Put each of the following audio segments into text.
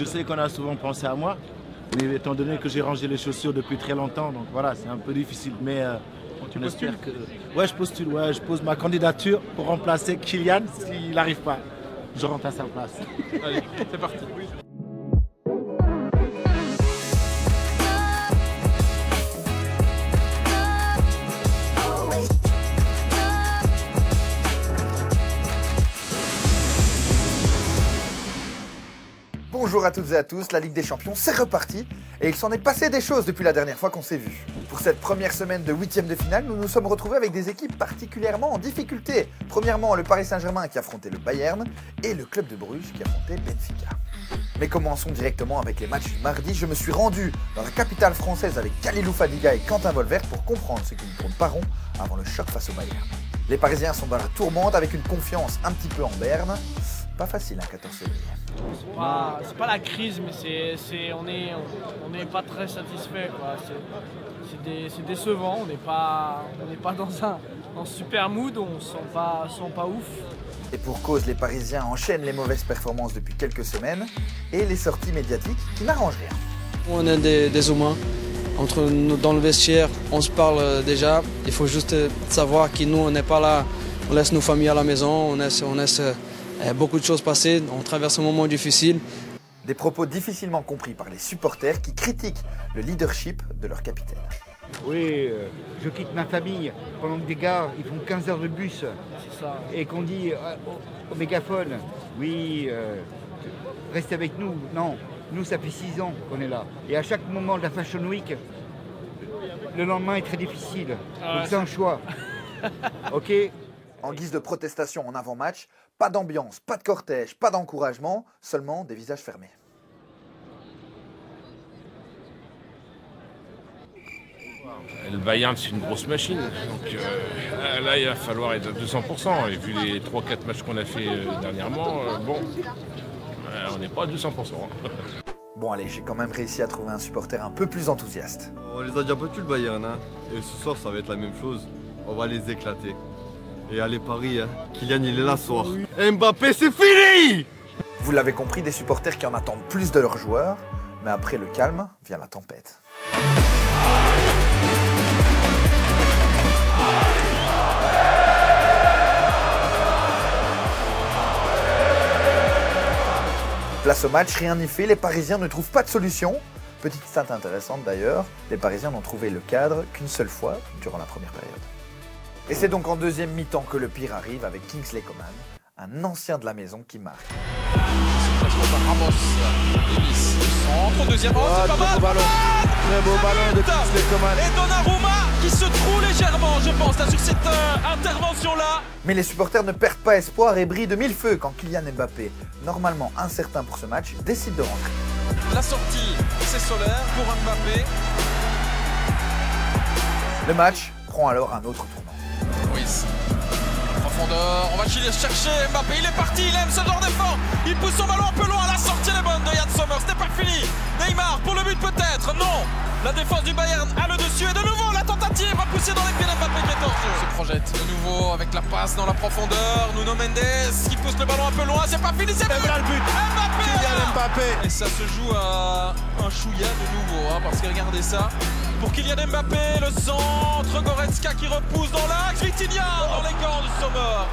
Je sais qu'on a souvent pensé à moi, mais étant donné que j'ai rangé les chaussures depuis très longtemps, donc voilà, c'est un peu difficile. Mais euh, on espère que. Ouais, je postule, ouais, je pose ma candidature pour remplacer Kylian s'il n'arrive pas. Je rentre à sa place. Allez, c'est parti. Bonjour à toutes et à tous, la Ligue des Champions, c'est reparti et il s'en est passé des choses depuis la dernière fois qu'on s'est vu. Pour cette première semaine de huitième de finale, nous nous sommes retrouvés avec des équipes particulièrement en difficulté. Premièrement, le Paris Saint-Germain qui affrontait le Bayern et le club de Bruges qui affrontait Benfica. Mais commençons directement avec les matchs du mardi. Je me suis rendu dans la capitale française avec Kalilou Fadiga et Quentin Volvert pour comprendre ce qui ne tourne pas rond avant le choc face au Bayern. Les Parisiens sont dans la tourmente avec une confiance un petit peu en berne. Pas facile, un 14 février. C'est pas, la crise, mais c'est, on n'est on, n'est pas très satisfait. C'est, décevant, on n'est pas, on pas dans un super mood, on ne sent pas, sent pas ouf. Et pour cause, les Parisiens enchaînent les mauvaises performances depuis quelques semaines et les sorties médiatiques qui n'arrangent rien. On est des, humains. Entre nous, dans le vestiaire, on se parle euh, déjà. Il faut juste euh, savoir que nous, on n'est pas là. On laisse nos familles à la maison, on laisse, on laisse euh, beaucoup de choses passées, on traverse un moment difficile. Des propos difficilement compris par les supporters qui critiquent le leadership de leur capitaine. Oui, euh, je quitte ma famille pendant que des gars, ils font 15 heures de bus. Et qu'on dit euh, au, mégaphone, oui, euh, restez avec nous. Non, nous, ça fait 6 ans qu'on est là. Et à chaque moment de la Fashion Week, le lendemain est très difficile. Ah Donc c'est un choix. ok En guise de protestation en avant-match, pas d'ambiance, pas de cortège, pas d'encouragement, seulement des visages fermés. Le Bayern, c'est une grosse machine. Donc euh, là, il va falloir être à 200%. Et vu les 3-4 matchs qu'on a fait euh, dernièrement, euh, bon, on n'est pas à 200%. Bon allez, j'ai quand même réussi à trouver un supporter un peu plus enthousiaste. On les a déjà battus le Bayern, hein. et ce soir ça va être la même chose. On va les éclater. Et allez Paris, hein. Kylian il est là ce soir. Mbappé c'est fini Vous l'avez compris, des supporters qui en attendent plus de leurs joueurs, mais après le calme vient la tempête. Place au match, rien n'y fait, les Parisiens ne trouvent pas de solution. Petite stat intéressante d'ailleurs, les Parisiens n'ont trouvé le cadre qu'une seule fois durant la première période. Et c'est donc en deuxième mi-temps que le pire arrive avec Kingsley Coman, un ancien de la maison qui marque. Ramos, centre, deuxième oh, c'est pas mal. Ballon. Très beau ballon de Kingsley Coman. Et Donnarumma qui se trouve légèrement, je pense, là, sur cette euh, intervention-là. Mais les supporters ne perdent pas espoir et brillent de mille feux quand Kylian Mbappé, normalement incertain pour ce match, décide de rentrer. La sortie, c'est solaire pour Mbappé. Le match prend alors un autre tournant. Profondeur, on va chercher Mbappé, il est parti, il aime ce genre d'effort. Il pousse son ballon un peu loin, la sortie est bonne de Yann Sommer, c'était pas fini. Neymar pour le but peut-être, non. La défense du Bayern a le dessus et de nouveau la tentative va pousser dans les pieds d'Mbappé qui est hors jeu. Se projette de nouveau avec la passe dans la profondeur. Nuno Mendes qui pousse le ballon un peu loin, c'est pas fini, c'est le but. Mbappé, Mbappé. Et ça se joue à un chouïa de nouveau, hein, parce que regardez ça pour Kylian Mbappé, le centre, Goretzka qui repousse dans l'axe, Vitinha dans les gants du Sommer.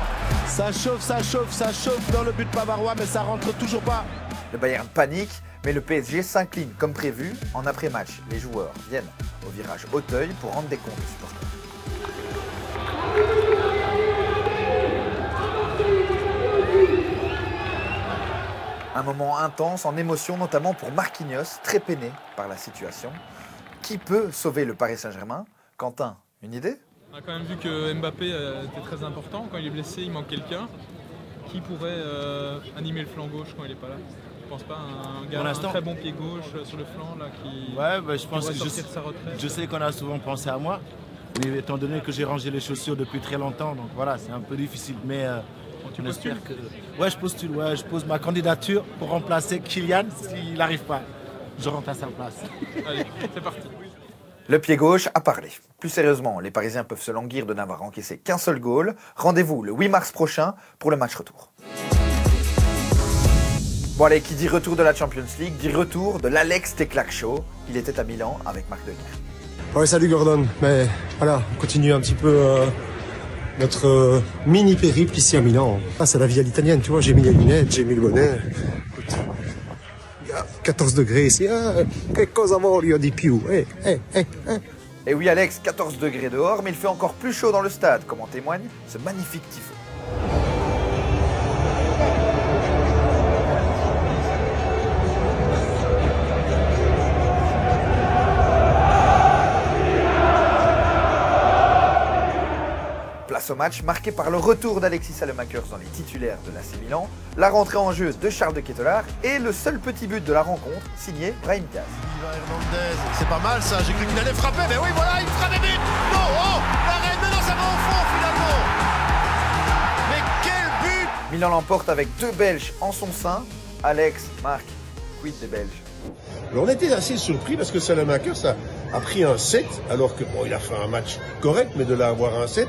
Ça chauffe, ça chauffe, ça chauffe dans le but bavarois, mais ça rentre toujours pas. Le Bayern panique, mais le PSG s'incline comme prévu. En après-match, les joueurs viennent au virage Hauteuil pour rendre des comptes aux supporters. Un moment intense en émotion, notamment pour Marquinhos, très peiné par la situation. Qui peut sauver le Paris Saint-Germain? Quentin, une idée? On a quand même vu que Mbappé euh, était très important. Quand il est blessé, il manque quelqu'un. Qui pourrait euh, animer le flanc gauche quand il n'est pas là? Je pense pas un gars un très bon pied gauche euh, sur le flanc là qui. Ouais, bah, je pense que je, sa retraite. je sais qu'on a souvent pensé à moi, mais étant donné que j'ai rangé les chaussures depuis très longtemps, donc voilà, c'est un peu difficile. Mais tu postules que. Ouais, je postule. Ouais, je pose ma candidature pour remplacer Kylian s'il n'arrive pas je rentre à sa place. Allez, c'est parti. Le pied gauche a parlé. Plus sérieusement, les Parisiens peuvent se languir de n'avoir encaissé qu'un seul goal. Rendez-vous le 8 mars prochain pour le match retour. Bon allez, qui dit retour de la Champions League, dit retour de l'Alex Teclac Show. Il était à Milan avec Marc. Ouais, salut Gordon. Mais voilà, on continue un petit peu euh, notre euh, mini périple ici à Milan. Ah, c'est la vie à l'italienne, tu vois. J'ai mis les lunettes, j'ai mis le bonnet. Écoute, il y a 14 degrés ici. Ah, che cosa voglio di più eh, eh, eh, eh. Et oui Alex, 14 degrés dehors, mais il fait encore plus chaud dans le stade, comme en témoigne ce magnifique tifo. Au match marqué par le retour d'Alexis Salemakers dans les titulaires de l'AC Milan, la rentrée en jeu de Charles de Kettelard et le seul petit but de la rencontre signé Brahim Diaz. c'est pas mal ça, j'ai cru qu'il allait frapper, mais oui voilà, il frappe des buts. Non, oh, l'arrêt, mais non, ça va au fond finalement. Mais quel but. Milan l'emporte avec deux Belges en son sein, Alex, Marc, quid des Belges? On était assez surpris parce que Salemakers a, a pris un 7, alors que bon, il a fait un match correct, mais de là avoir un 7,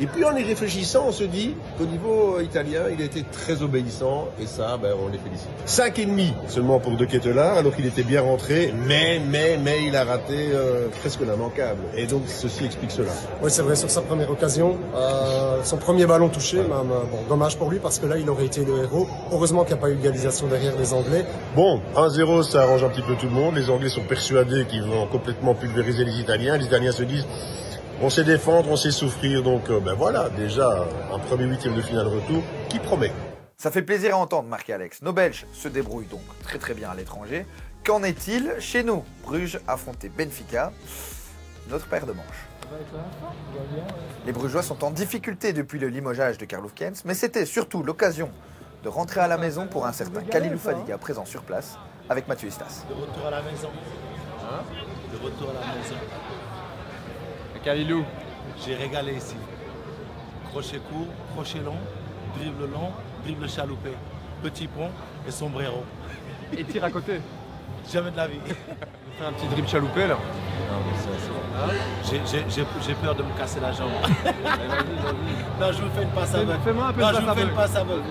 et puis en y réfléchissant, on se dit qu'au niveau italien, il a été très obéissant et ça, ben, on les félicite. Cinq et demi seulement pour De Ketelaar, alors qu'il était bien rentré, mais, mais, mais il a raté euh, presque l'immanquable. Et donc ceci explique cela. Oui, c'est vrai, sur sa première occasion, euh, son premier ballon touché, euh, bon, dommage pour lui parce que là, il aurait été le héros. Heureusement qu'il n'y a pas eu d'égalisation derrière les Anglais. Bon, 1-0, ça arrange un petit peu tout le monde. Les Anglais sont persuadés qu'ils vont complètement pulvériser les Italiens. Les Italiens se disent on sait défendre, on sait souffrir, donc euh, ben voilà, déjà un premier huitième de finale retour qui promet. Ça fait plaisir à entendre, Marc et Alex. Nos Belges se débrouillent donc très très bien à l'étranger. Qu'en est-il chez nous? Bruges affrontait Benfica, notre paire de manches. Les Brugeois sont en difficulté depuis le limogeage de Karl Kens, mais c'était surtout l'occasion de rentrer à la maison pour un certain Kalilou Fadiga présent sur place avec Mathieu Istas. De retour à la maison. Hein? De retour à la maison. Kalilou. J'ai régalé ici. Crochet court, crochet long, dribble long, dribble chaloupé, petit pont et sombrero. Et tire à côté Jamais de la vie. Fais un petit dribble chaloupé là. J'ai peur de me casser la jambe. non, je vous fais une passe aveugle. Fais-moi un peu non, je vous fais une passe aveugle.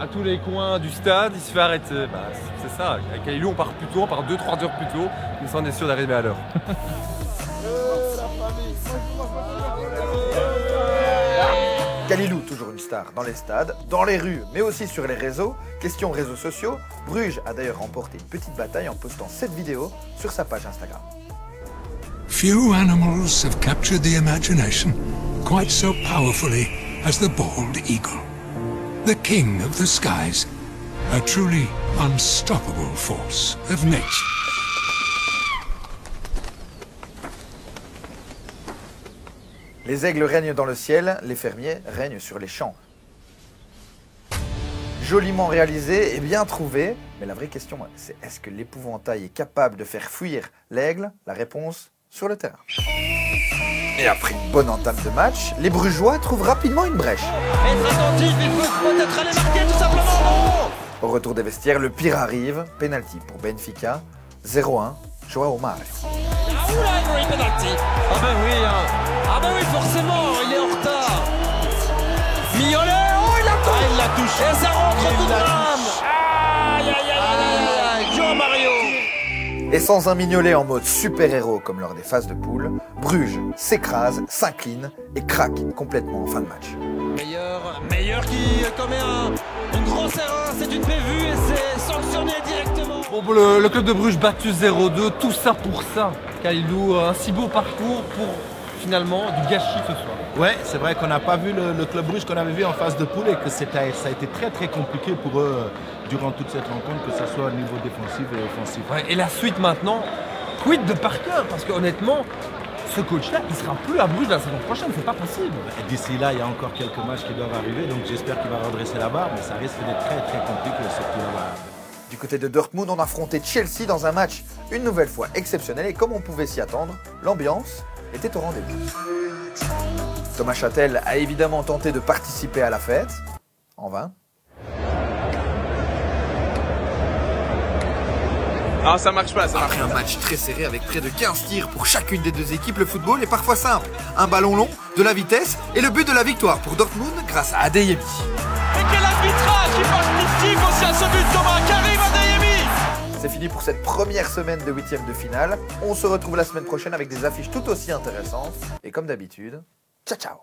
À tous les coins du stade, il se fait arrêter. Bah, c'est ça. Avec Kalilou, on part plus tôt, on part 2-3 heures plus tôt. mais on est sûr d'arriver à l'heure. Kalilou, toujours une star dans les stades, dans les rues, mais aussi sur les réseaux. Question réseaux sociaux, Bruges a d'ailleurs remporté une petite bataille en postant cette vidéo sur sa page Instagram. Few animals have captured the imagination quite so powerfully as the bald eagle. The king of the skies, a truly unstoppable force of nature. Les aigles règnent dans le ciel, les fermiers règnent sur les champs. Joliment réalisé et bien trouvé, mais la vraie question c'est est-ce que l'épouvantail est capable de faire fuir l'aigle? La réponse sur le terrain. Et après une bonne entame de match, les Brugeois trouvent rapidement une brèche. Au retour des vestiaires, le pire arrive, penalty pour Benfica, 0-1, Joao Mario. Ah ben oui, hein. Ah bah oui, forcément, il est en retard. Mignolet, oh il a touché. Ah, il l'a touché. Et ça rentre tout de Aïe, aïe, aïe, aïe, aïe, Mario. Et sans un mignolet en mode super-héros comme lors des phases de poule, Bruges s'écrase, s'incline et craque complètement en fin de match. Meilleur, meilleur qui commet un, une grosse erreur, c'est une prévue et c'est sanctionné directement. Bon, le, le, club de Bruges battu 0-2, tout ça pour ça. Kailou, un si beau parcours pour finalement du gâchis ce soir. Ouais, c'est vrai qu'on n'a pas vu le, club Bruges qu'on avait vu en phase de poule et que ça a été très très compliqué pour eux euh, durant toute cette rencontre, que ce soit au niveau défensif et offensif. et la suite maintenant, quid de Parker? Parce que honnêtement, ce coach-là, il sera plus à Bruges la saison prochaine, c'est pas possible. D'ici là, il y a encore quelques matchs qui doivent arriver, donc j'espère qu'il va redresser la barre, mais ça risque d'être très très compliqué, surtout là-bas. Du côté de Dortmund, on affrontait Chelsea dans un match une nouvelle fois exceptionnel et comme on pouvait s'y attendre, l'ambiance était au rendez-vous. Thomas Châtel a évidemment tenté de participer à la fête, en vain. Ah, ça marche pas, ça marche Après un match très serré avec près de 15 tirs pour chacune des deux équipes, le football est parfois simple. Un ballon long, de la vitesse et le but de la victoire pour Dortmund grâce à Adeyemi. quel arbitrage qui participe aussi à ce but Thomas Karim C'est fini pour cette première semaine de huitième de finale. On se retrouve la semaine prochaine avec des affiches tout aussi intéressantes. Et comme d'habitude, ciao ciao